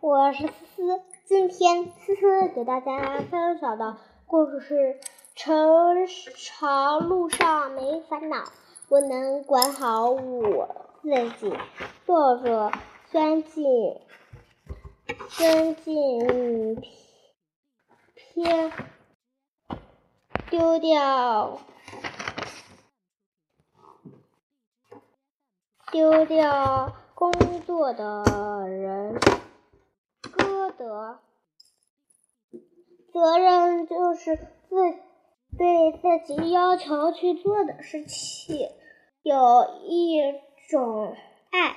我是思思。今天思思给大家分享的故事是《成长路上没烦恼，我能管好我自己》。作者：孙静孙静篇。丢掉。丢掉工作的人，歌德。责任就是自对自己要求去做的事情有一种爱。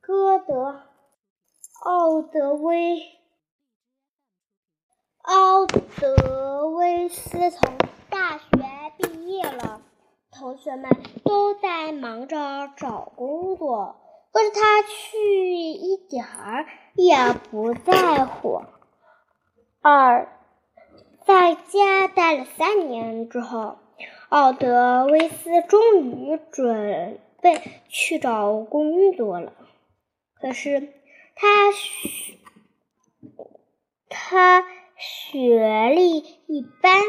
歌德，奥德威，奥德威斯从大学毕业了。同学们都在忙着找工作，可是他却一点儿也不在乎。二，在家待了三年之后，奥德威斯终于准备去找工作了。可是他学他学历一般。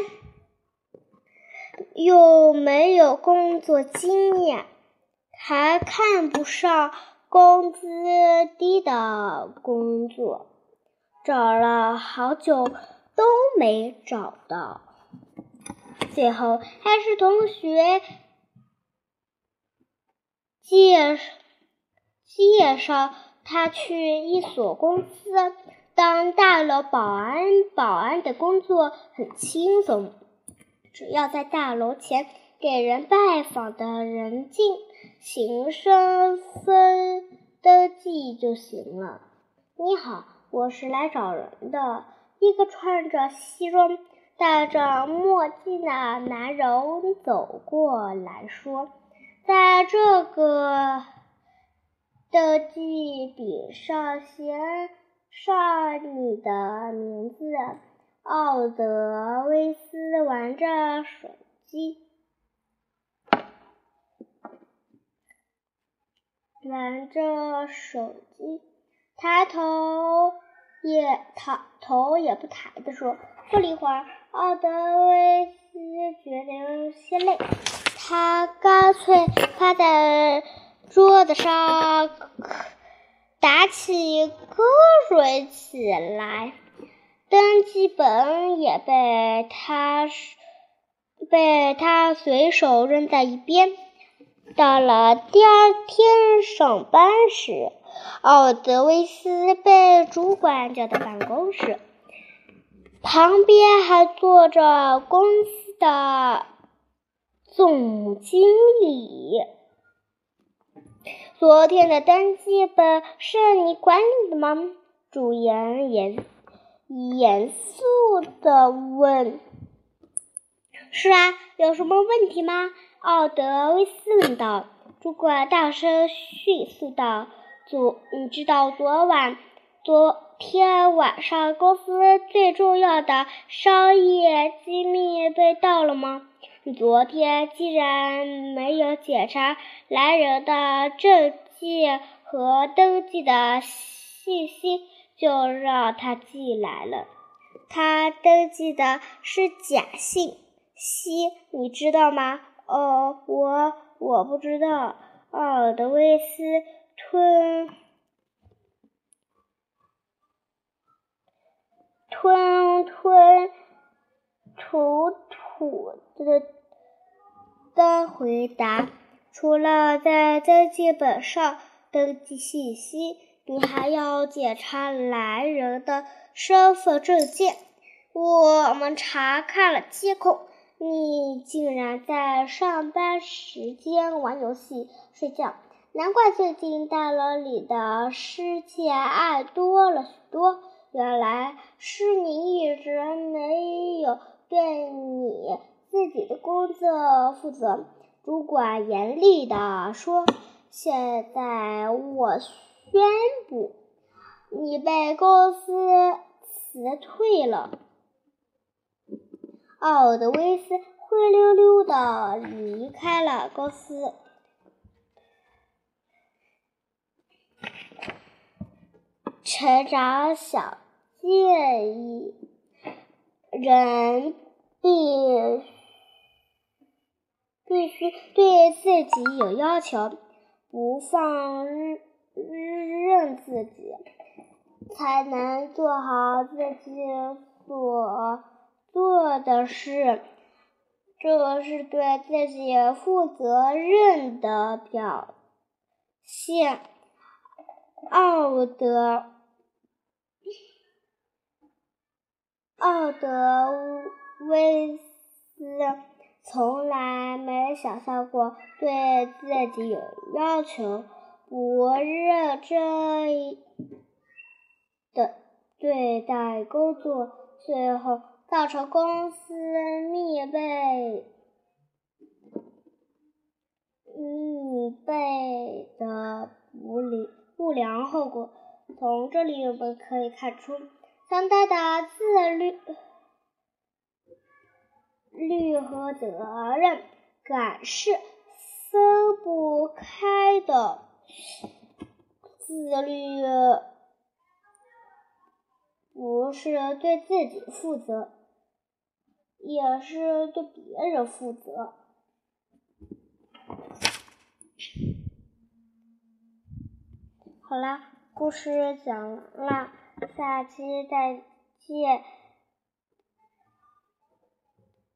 又没有工作经验，还看不上工资低的工作，找了好久都没找到。最后还是同学介介绍他去一所公司当大楼保安，保安的工作很轻松。只要在大楼前给人拜访的人进行身份登记就行了。你好，我是来找人的。一个穿着西装、戴着墨镜的男人走过来说：“在这个登记笔上写上你的名字。”奥德威斯玩着手机，玩着手机，抬头也抬头也不抬的说：“过了一会儿，奥德维斯觉得有些累，他干脆趴在桌子上打起瞌睡起来。”登记本也被他被他随手扔在一边。到了第二天上班时，奥德维斯被主管叫到办公室，旁边还坐着公司的总经理。昨天的登记本是你管理的吗？主言也。严肃的问：“是啊，有什么问题吗？”奥德维斯问道。主管大声迅速道：“昨你知道昨晚、昨天晚上公司最重要的商业机密被盗了吗？你昨天既然没有检查来人的证件和登记的信息。”就让他寄来了。他登记的是假信息，你知道吗？哦，我我不知道。奥德维斯吞吞吞吐吐的的回答，除了在登记本上登记信息。你还要检查来人的身份证件。我们查看了监控，你竟然在上班时间玩游戏、睡觉，难怪最近大楼里的失窃案多了许多。原来是你一直没有对你自己的工作负责。主管严厉地说：“现在我。”宣布，你被公司辞退了。奥德维斯灰溜溜的离开了公司。成长小建议，人必必须对自己有要求，不放任自己，才能做好自己所做的事。这是对自己负责任的表现。奥德奥德威斯从来没想象过对自己有要求、不认真的对待工作，最后造成公司密被密被的不理。不良后果。从这里我们可以看出，相当的自律、律和责任感是分不开的。自律不是对自己负责，也是对别人负责。好啦，故事讲完啦，下期再见，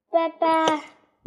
拜拜。